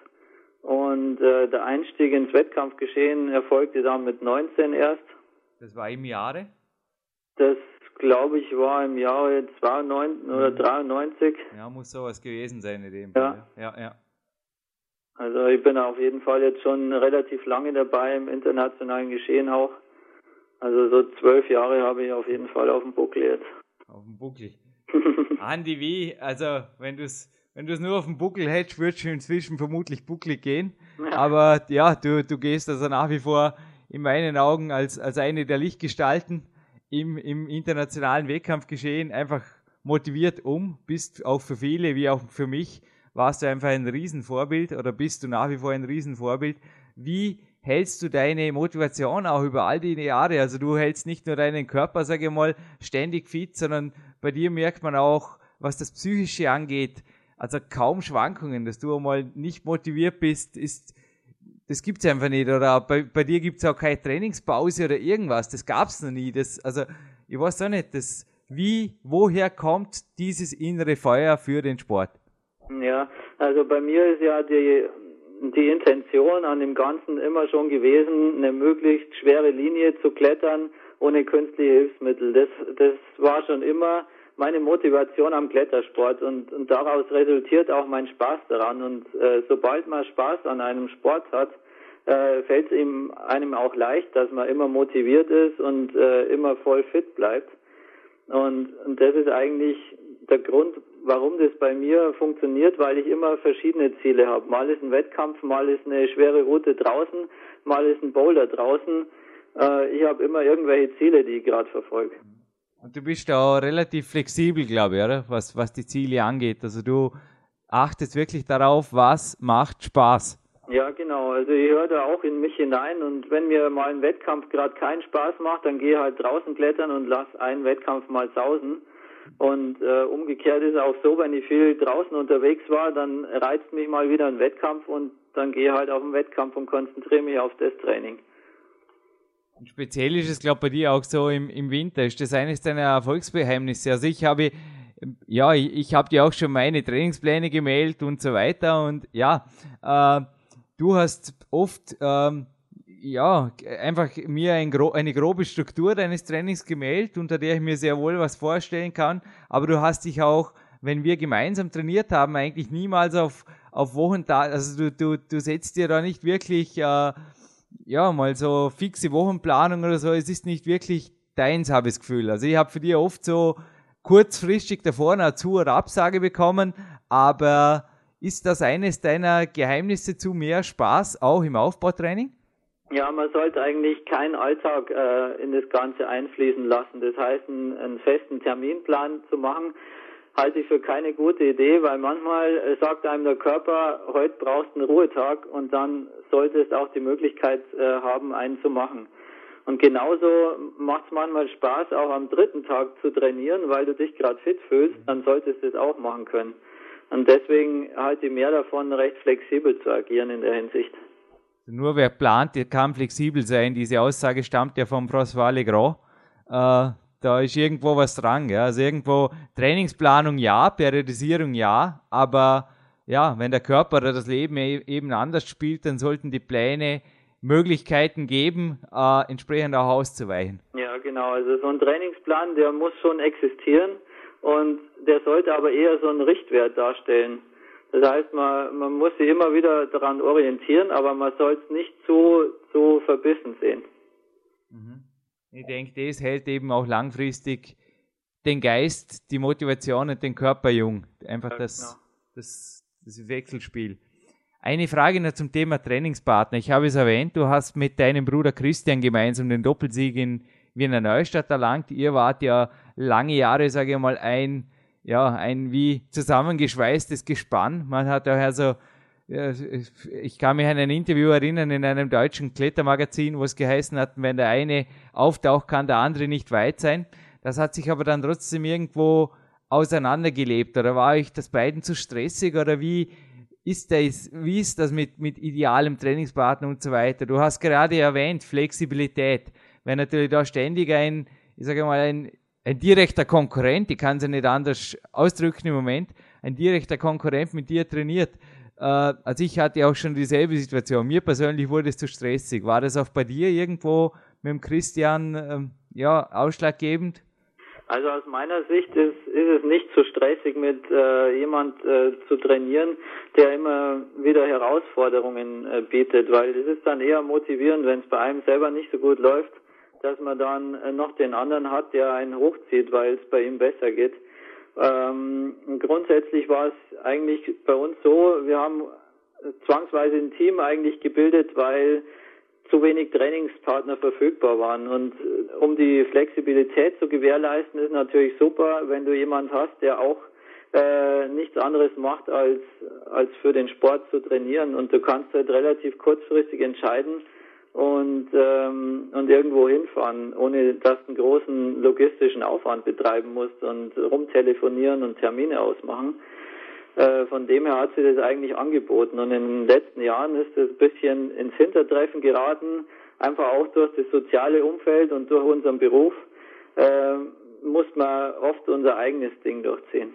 Und äh, der Einstieg ins Wettkampfgeschehen erfolgte dann mit 19 erst. Das war im Jahre? Das glaube ich war im Jahre 92 oder 93. Mhm. Ja, muss sowas gewesen sein in dem Fall. Ja. ja, ja. Also ich bin auf jeden Fall jetzt schon relativ lange dabei im internationalen Geschehen auch. Also so zwölf Jahre habe ich auf jeden Fall auf dem Buckel jetzt. Auf dem Buckel. Andi, wie? Also, wenn du es wenn du es nur auf dem Buckel hättest, würdest du inzwischen vermutlich bucklig gehen. Aber ja, du, du gehst also nach wie vor in meinen Augen als, als eine der Lichtgestalten im, im internationalen Wettkampfgeschehen einfach motiviert um, bist auch für viele, wie auch für mich, warst du einfach ein Riesenvorbild oder bist du nach wie vor ein Riesenvorbild. Wie hältst du deine Motivation auch über all die Jahre? Also du hältst nicht nur deinen Körper, sage ich mal, ständig fit, sondern bei dir merkt man auch, was das Psychische angeht, also kaum Schwankungen, dass du einmal nicht motiviert bist, ist, das gibt's einfach nicht. Oder bei, bei dir gibt's auch keine Trainingspause oder irgendwas. Das gab's noch nie. Das, also, ich weiß auch nicht, das, wie, woher kommt dieses innere Feuer für den Sport? Ja, also bei mir ist ja die, die Intention an dem Ganzen immer schon gewesen, eine möglichst schwere Linie zu klettern ohne künstliche Hilfsmittel. Das, das war schon immer meine Motivation am Klettersport und, und daraus resultiert auch mein Spaß daran. Und äh, sobald man Spaß an einem Sport hat, äh, fällt es einem auch leicht, dass man immer motiviert ist und äh, immer voll fit bleibt. Und, und das ist eigentlich der Grund, warum das bei mir funktioniert, weil ich immer verschiedene Ziele habe. Mal ist ein Wettkampf, mal ist eine schwere Route draußen, mal ist ein Boulder draußen. Äh, ich habe immer irgendwelche Ziele, die ich gerade verfolge. Und du bist da relativ flexibel, glaube ich, oder? Was, was die Ziele angeht. Also du achtest wirklich darauf, was macht Spaß. Ja, genau. Also ich höre da auch in mich hinein und wenn mir mal ein Wettkampf gerade keinen Spaß macht, dann gehe halt draußen klettern und lass einen Wettkampf mal sausen. Und äh, umgekehrt ist auch so, wenn ich viel draußen unterwegs war, dann reizt mich mal wieder ein Wettkampf und dann gehe halt auf den Wettkampf und konzentriere mich auf das Training. Und speziell ist es, glaube ich, bei dir auch so im, im Winter. Ist das eines deiner Erfolgsgeheimnisse? Also ich habe, ja, ich, ich habe dir auch schon meine Trainingspläne gemeldet und so weiter. Und ja, äh, du hast oft, ähm, ja, einfach mir ein gro eine grobe Struktur deines Trainings gemeldet, unter der ich mir sehr wohl was vorstellen kann. Aber du hast dich auch, wenn wir gemeinsam trainiert haben, eigentlich niemals auf, auf Wochentag, also du, du, du setzt dir da nicht wirklich, äh, ja, mal so fixe Wochenplanung oder so, es ist nicht wirklich deins, habe ich das Gefühl. Also ich habe für dich oft so kurzfristig davor eine Zu- oder Absage bekommen, aber ist das eines deiner Geheimnisse zu mehr Spaß, auch im Aufbautraining? Ja, man sollte eigentlich keinen Alltag äh, in das Ganze einfließen lassen. Das heißt, einen, einen festen Terminplan zu machen, halte ich für keine gute Idee, weil manchmal äh, sagt einem der Körper, heute brauchst du einen Ruhetag und dann sollte es auch die Möglichkeit äh, haben, einen zu machen. Und genauso macht es manchmal Spaß, auch am dritten Tag zu trainieren, weil du dich gerade fit fühlst, dann solltest du es auch machen können. Und deswegen halte ich mehr davon, recht flexibel zu agieren in der Hinsicht. Nur wer plant, der kann flexibel sein. Diese Aussage stammt ja vom François Legrand. Äh, da ist irgendwo was dran. Ja? Also irgendwo Trainingsplanung ja, Periodisierung ja, aber ja, wenn der Körper oder das Leben e-, eben anders spielt, dann sollten die Pläne Möglichkeiten geben, äh, entsprechend auch auszuweichen. Ja, genau. Also so ein Trainingsplan, der muss schon existieren und der sollte aber eher so einen Richtwert darstellen. Das heißt, man, man muss sich immer wieder daran orientieren, aber man soll es nicht zu, zu verbissen sehen. Mhm. Ich denke, das hält eben auch langfristig den Geist, die Motivation und den Körper jung. Einfach das, genau. das, das Wechselspiel. Eine Frage noch zum Thema Trainingspartner. Ich habe es erwähnt, du hast mit deinem Bruder Christian gemeinsam den Doppelsieg in Wiener Neustadt erlangt. Ihr wart ja lange Jahre, sage ich mal, ein, ja, ein wie zusammengeschweißtes Gespann. Man hat daher so ich kann mich an ein Interview erinnern in einem deutschen Klettermagazin, wo es geheißen hat, wenn der eine auftaucht, kann der andere nicht weit sein. Das hat sich aber dann trotzdem irgendwo auseinandergelebt. Oder war euch das beiden zu stressig? Oder wie ist das, wie ist das mit, mit idealem Trainingspartner und so weiter? Du hast gerade erwähnt, Flexibilität. Wenn natürlich da ständig ein, ich sage mal, ein, ein direkter Konkurrent, ich kann es ja nicht anders ausdrücken im Moment, ein direkter Konkurrent mit dir trainiert, also ich hatte auch schon dieselbe Situation. Mir persönlich wurde es zu stressig. War das auch bei dir irgendwo mit dem Christian ähm, ja, ausschlaggebend? Also aus meiner Sicht ist, ist es nicht zu stressig, mit äh, jemand äh, zu trainieren, der immer wieder Herausforderungen äh, bietet, weil es ist dann eher motivierend, wenn es bei einem selber nicht so gut läuft, dass man dann äh, noch den anderen hat, der einen hochzieht, weil es bei ihm besser geht. Ähm, grundsätzlich war es eigentlich bei uns so, wir haben zwangsweise ein Team eigentlich gebildet, weil zu wenig Trainingspartner verfügbar waren. Und äh, um die Flexibilität zu gewährleisten, ist natürlich super, wenn du jemand hast, der auch äh, nichts anderes macht, als, als für den Sport zu trainieren. Und du kannst halt relativ kurzfristig entscheiden und, ähm, und irgendwo hinfahren, ohne dass du einen großen logistischen Aufwand betreiben musst und rumtelefonieren und Termine ausmachen. Äh, von dem her hat sich das eigentlich angeboten. Und in den letzten Jahren ist es ein bisschen ins Hintertreffen geraten, einfach auch durch das soziale Umfeld und durch unseren Beruf äh, muss man oft unser eigenes Ding durchziehen.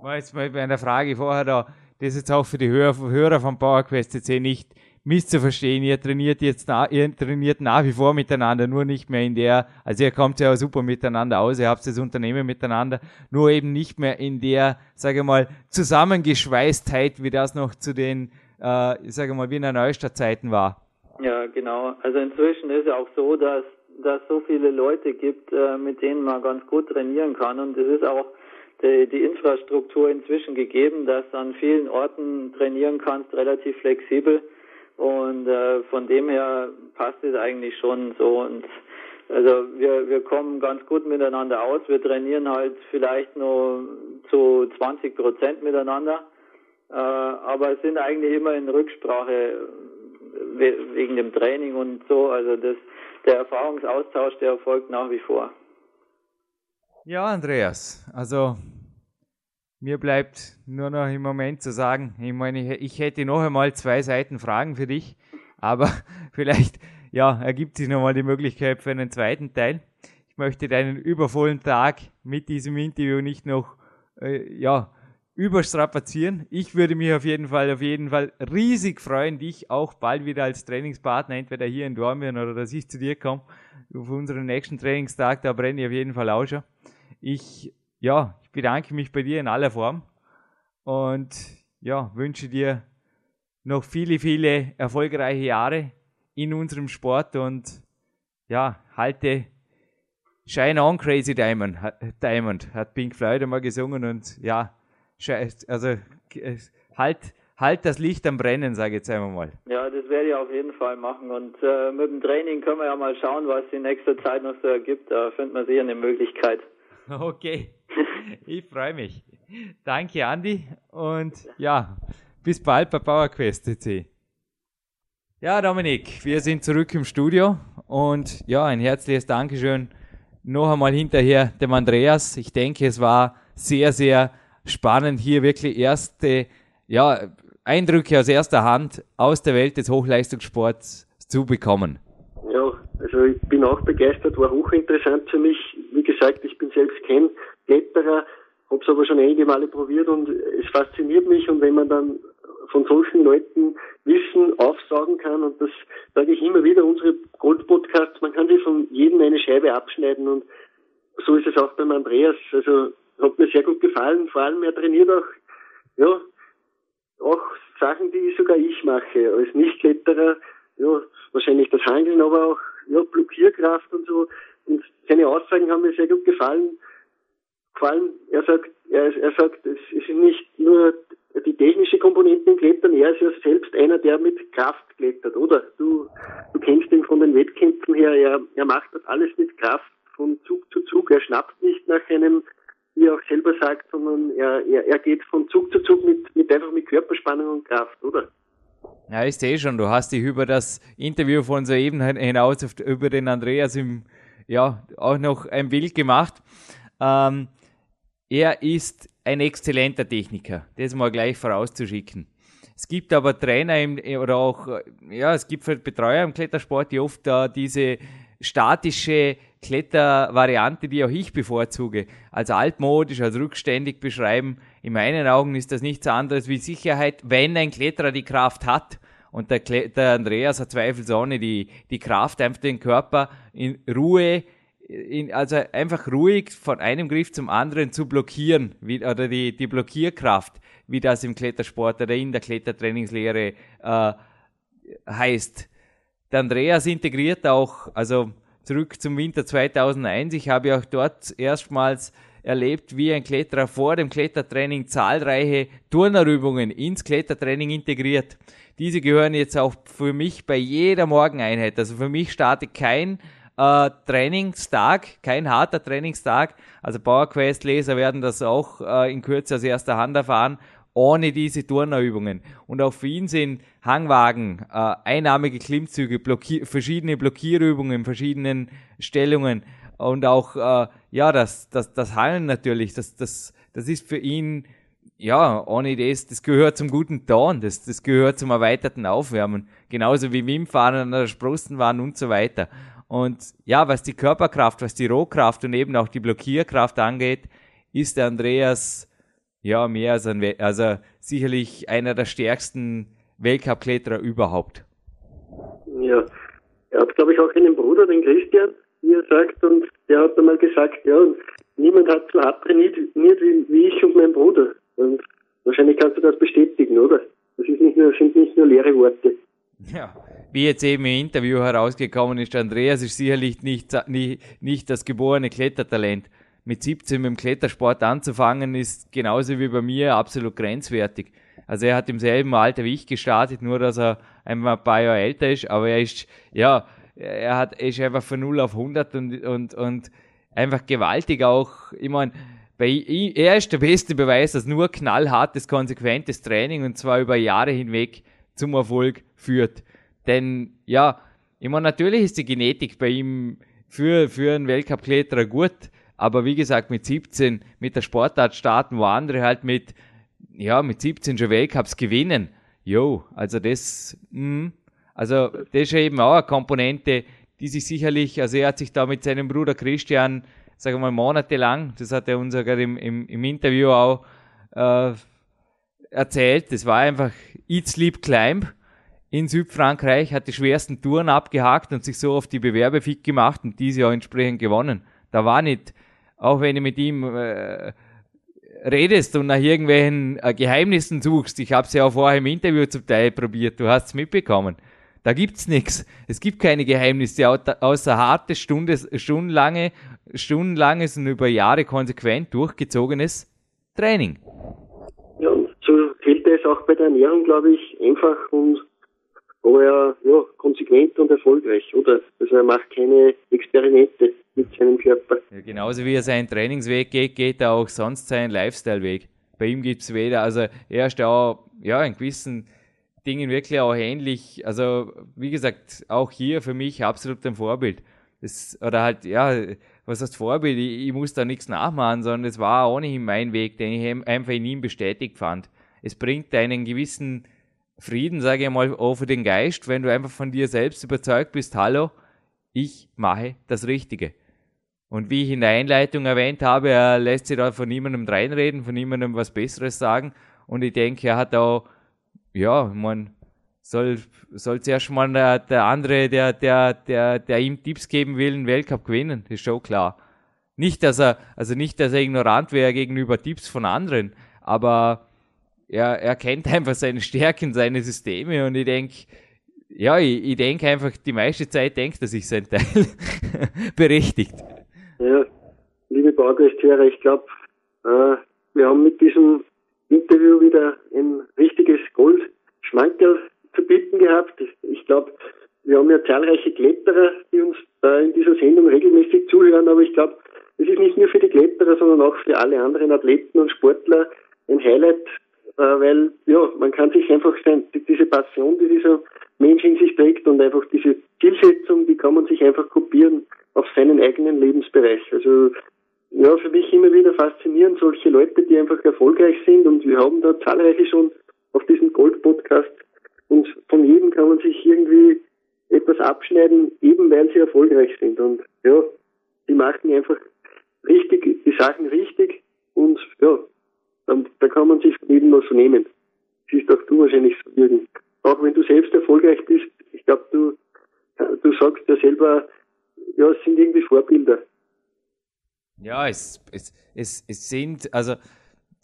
War jetzt mal bei einer Frage vorher da, das ist jetzt auch für die Hörer, von PowerQuest CC nicht misszuverstehen. Ihr trainiert jetzt, ihr trainiert nach wie vor miteinander, nur nicht mehr in der, also ihr kommt ja super miteinander aus, ihr habt das Unternehmen miteinander, nur eben nicht mehr in der, sage ich mal, Zusammengeschweißtheit, wie das noch zu den, äh, sage mal, Wiener Neustadt-Zeiten war. Ja, genau. Also inzwischen ist ja auch so, dass dass so viele Leute gibt, äh, mit denen man ganz gut trainieren kann und es ist auch die, die Infrastruktur inzwischen gegeben, dass du an vielen Orten trainieren kannst, relativ flexibel und äh, von dem her passt es eigentlich schon so. Und also wir, wir kommen ganz gut miteinander aus. Wir trainieren halt vielleicht nur zu 20 Prozent miteinander. Äh, aber sind eigentlich immer in Rücksprache wegen dem Training und so. Also das, der Erfahrungsaustausch, der erfolgt nach wie vor. Ja, Andreas, also mir bleibt nur noch im Moment zu sagen, ich meine, ich hätte noch einmal zwei Seiten Fragen für dich, aber vielleicht ja, ergibt sich noch mal die Möglichkeit für einen zweiten Teil. Ich möchte deinen übervollen Tag mit diesem Interview nicht noch äh, ja, überstrapazieren. Ich würde mich auf jeden Fall, auf jeden Fall riesig freuen, dich auch bald wieder als Trainingspartner, entweder hier in Dormien oder dass ich zu dir komme, auf unseren nächsten Trainingstag, da brenne ich auf jeden Fall auch schon. Ich ja, ich bedanke mich bei dir in aller Form und ja, wünsche dir noch viele, viele erfolgreiche Jahre in unserem Sport und ja, halte Shine on Crazy Diamond, Diamond hat Pink Floyd einmal gesungen und ja, also halt, halt das Licht am Brennen, sage ich jetzt einmal mal. Ja, das werde ich auf jeden Fall machen und äh, mit dem Training können wir ja mal schauen, was in nächster Zeit noch so ergibt. Da findet man sicher eine Möglichkeit. Okay, ich freue mich. Danke, Andi. Und ja, bis bald bei PowerQuest CC. Ja, Dominik, wir sind zurück im Studio und ja, ein herzliches Dankeschön noch einmal hinterher dem Andreas. Ich denke, es war sehr, sehr spannend, hier wirklich erste ja, Eindrücke aus erster Hand aus der Welt des Hochleistungssports zu bekommen. Ja, also ich bin auch begeistert, war hochinteressant für mich. Wie gesagt, ich bin selbst kein Kletterer, habe es aber schon einige Male probiert und es fasziniert mich und wenn man dann von solchen Leuten Wissen aufsaugen kann und das sage ich immer wieder, unsere Gold-Podcasts, man kann sich von jedem eine Scheibe abschneiden und so ist es auch beim Andreas. Also hat mir sehr gut gefallen, vor allem er trainiert auch, ja, auch Sachen, die sogar ich mache als Nicht-Kletterer, ja, wahrscheinlich das Hangeln, aber auch ja, Blockierkraft und so. Und seine Aussagen haben mir sehr gut gefallen. Vor allem, er sagt, er, er sagt, es ist nicht nur die technische Komponente im Klettern, er ist ja selbst einer, der mit Kraft klettert, oder? Du, du kennst ihn von den Wettkämpfen her, er, er macht das alles mit Kraft von Zug zu Zug, er schnappt nicht nach einem, wie er auch selber sagt, sondern er, er, er geht von Zug zu Zug mit, mit einfach mit Körperspannung und Kraft, oder? Ja, ich sehe schon, du hast dich über das Interview von soeben hinaus über den Andreas im, ja, auch noch ein Bild gemacht. Ähm, er ist ein exzellenter Techniker, das mal gleich vorauszuschicken. Es gibt aber Trainer im, oder auch, ja, es gibt Betreuer im Klettersport, die oft da diese statische Klettervariante, die auch ich bevorzuge, als altmodisch, als rückständig beschreiben. In meinen Augen ist das nichts anderes wie Sicherheit, wenn ein Kletterer die Kraft hat. Und der, der Andreas hat zweifelsohne die, die Kraft, einfach den Körper in Ruhe, also einfach ruhig von einem Griff zum anderen zu blockieren, wie, oder die, die Blockierkraft, wie das im Klettersport oder in der Klettertrainingslehre äh, heißt. Der Andreas integriert auch, also zurück zum Winter 2001. Ich habe auch dort erstmals erlebt, wie ein Kletterer vor dem Klettertraining zahlreiche Turnerübungen ins Klettertraining integriert. Diese gehören jetzt auch für mich bei jeder Morgeneinheit. Also für mich startet kein äh, Trainingstag, kein harter Trainingstag. Also PowerQuest-Leser werden das auch äh, in Kürze aus erster Hand erfahren, ohne diese Turnerübungen. Und auch für ihn sind Hangwagen, äh, einnahmige Klimmzüge, blockier verschiedene Blockierübungen in verschiedenen Stellungen und auch äh, ja das das das Hallen natürlich das das das ist für ihn ja ohne das das gehört zum guten Ton das das gehört zum erweiterten Aufwärmen genauso wie Wimfahren an der Sprossen und so weiter und ja was die Körperkraft was die Rohkraft und eben auch die Blockierkraft angeht ist der Andreas ja mehr als ein also sicherlich einer der stärksten Weltcup-Kletterer überhaupt ja er hat glaube ich auch einen Bruder den Christian wie er sagt, und der hat einmal gesagt, ja, niemand hat so hart trainiert wie, wie ich und mein Bruder. Und wahrscheinlich kannst du das bestätigen, oder? Das ist nicht nur, sind nicht nur leere Worte. Ja, wie jetzt eben im Interview herausgekommen ist, Andreas ist sicherlich nicht, nicht, nicht das geborene Klettertalent. Mit 17 mit dem Klettersport anzufangen, ist genauso wie bei mir absolut grenzwertig. Also er hat im selben Alter wie ich gestartet, nur dass er einmal ein paar Jahre älter ist, aber er ist, ja, er hat, ist einfach von 0 auf 100 und, und, und einfach gewaltig auch. Ich meine, bei, er ist der beste Beweis, dass nur knallhartes, konsequentes Training und zwar über Jahre hinweg zum Erfolg führt. Denn ja, ich meine, natürlich ist die Genetik bei ihm für, für einen Weltcup-Kletterer gut, aber wie gesagt, mit 17 mit der Sportart starten, wo andere halt mit, ja, mit 17 schon Weltcups gewinnen. Jo, also das, mh, also das ist eben auch eine Komponente, die sich sicherlich, also er hat sich da mit seinem Bruder Christian, sagen wir mal, monatelang, das hat er uns sogar im, im, im Interview auch äh, erzählt, das war einfach Eat, Sleep, Climb in Südfrankreich, hat die schwersten Touren abgehakt und sich so auf die Bewerbe fit gemacht und diese auch entsprechend gewonnen. Da war nicht, auch wenn du mit ihm äh, redest und nach irgendwelchen äh, Geheimnissen suchst, ich habe es ja auch vorher im Interview zum Teil probiert, du hast es mitbekommen da gibt's nichts. Es gibt keine Geheimnisse, außer harte Stunde, stundenlange, stundenlanges und über Jahre konsequent durchgezogenes Training. Es auch bei der Ernährung, glaube ich, einfach und aber ja, konsequent und erfolgreich, oder? Also er macht keine Experimente mit seinem Körper. Ja, genauso wie er seinen Trainingsweg geht, geht er auch sonst seinen Lifestyle-Weg. Bei ihm gibt's weder, also er ist auch ja, einen gewissen Dingen wirklich auch ähnlich. Also, wie gesagt, auch hier für mich absolut ein Vorbild. Das, oder halt, ja, was heißt Vorbild? Ich, ich muss da nichts nachmachen, sondern es war ohnehin mein Weg, den ich einfach in ihm bestätigt fand. Es bringt einen gewissen Frieden, sage ich mal, auch für den Geist, wenn du einfach von dir selbst überzeugt bist, hallo, ich mache das Richtige. Und wie ich in der Einleitung erwähnt habe, er lässt sich da von niemandem reinreden, von niemandem was Besseres sagen. Und ich denke, er hat auch ja, man soll, soll zuerst mal der, der andere, der, der, der, der ihm Tipps geben will, einen Weltcup gewinnen, das ist schon klar. Nicht, dass er, also nicht, dass er ignorant wäre gegenüber Tipps von anderen, aber er, er kennt einfach seine Stärken, seine Systeme und ich denke, ja, ich, ich denke einfach, die meiste Zeit denkt er sich sein Teil berechtigt. Ja, liebe Baugesthörer, ich glaube, äh, wir haben mit diesem Interview wieder ein richtiges Goldschmankerl zu bieten gehabt. Ich glaube, wir haben ja zahlreiche Kletterer, die uns da in dieser Sendung regelmäßig zuhören, aber ich glaube, es ist nicht nur für die Kletterer, sondern auch für alle anderen Athleten und Sportler ein Highlight, weil ja, man kann sich einfach sein, diese Passion, die dieser Mensch in sich trägt und einfach diese Zielsetzung, die kann man sich einfach kopieren auf seinen eigenen Lebensbereich. Also ja, für mich immer wieder faszinierend, solche Leute, die einfach erfolgreich sind und wir haben da zahlreiche schon auf diesem Gold-Podcast und von jedem kann man sich irgendwie etwas abschneiden, eben weil sie erfolgreich sind und ja, die machen einfach richtig, die Sachen richtig und ja, dann, da kann man sich von jedem was nehmen. Siehst auch du wahrscheinlich so irgend. Auch wenn du selbst erfolgreich bist, ich glaube, du, du sagst ja selber, ja, es sind irgendwie Vorbilder. Ja, es, es, es, es sind, also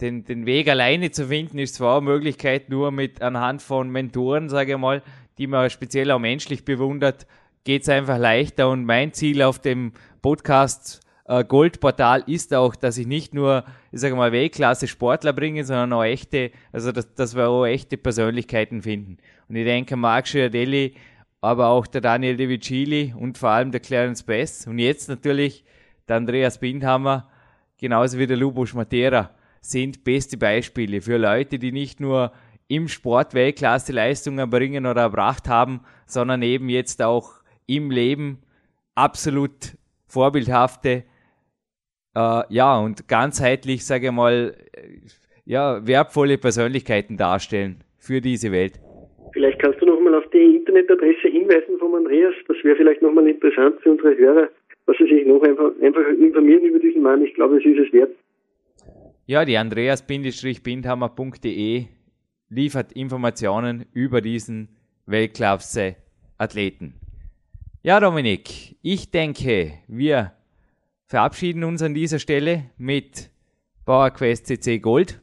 den, den Weg alleine zu finden, ist zwar eine Möglichkeit nur mit anhand von Mentoren, sage ich mal, die man speziell auch menschlich bewundert, geht es einfach leichter und mein Ziel auf dem Podcast äh, Goldportal ist auch, dass ich nicht nur, ich sage mal, Weltklasse Sportler bringe, sondern auch echte, also dass, dass wir auch echte Persönlichkeiten finden. Und ich denke, Marc Schiardelli, aber auch der Daniel De Vicili und vor allem der Clarence Bess und jetzt natürlich der Andreas Bindhammer, genauso wie der Lubos Matera, sind beste Beispiele für Leute, die nicht nur im Sport Weltklasse Leistungen bringen oder erbracht haben, sondern eben jetzt auch im Leben absolut vorbildhafte, äh, ja, und ganzheitlich, sage ich mal, äh, ja, wertvolle Persönlichkeiten darstellen für diese Welt. Vielleicht kannst du nochmal auf die Internetadresse hinweisen von Andreas. Das wäre vielleicht nochmal interessant für unsere Hörer, dass sie sich noch einfach, einfach informieren über diesen Mann. Ich glaube, es ist es wert. Ja, die andreas-bindhammer.de liefert Informationen über diesen Weltklasse-Athleten. Ja, Dominik, ich denke, wir verabschieden uns an dieser Stelle mit PowerQuest CC Gold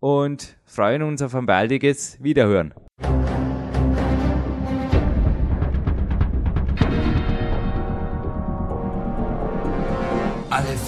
und freuen uns auf ein baldiges Wiederhören.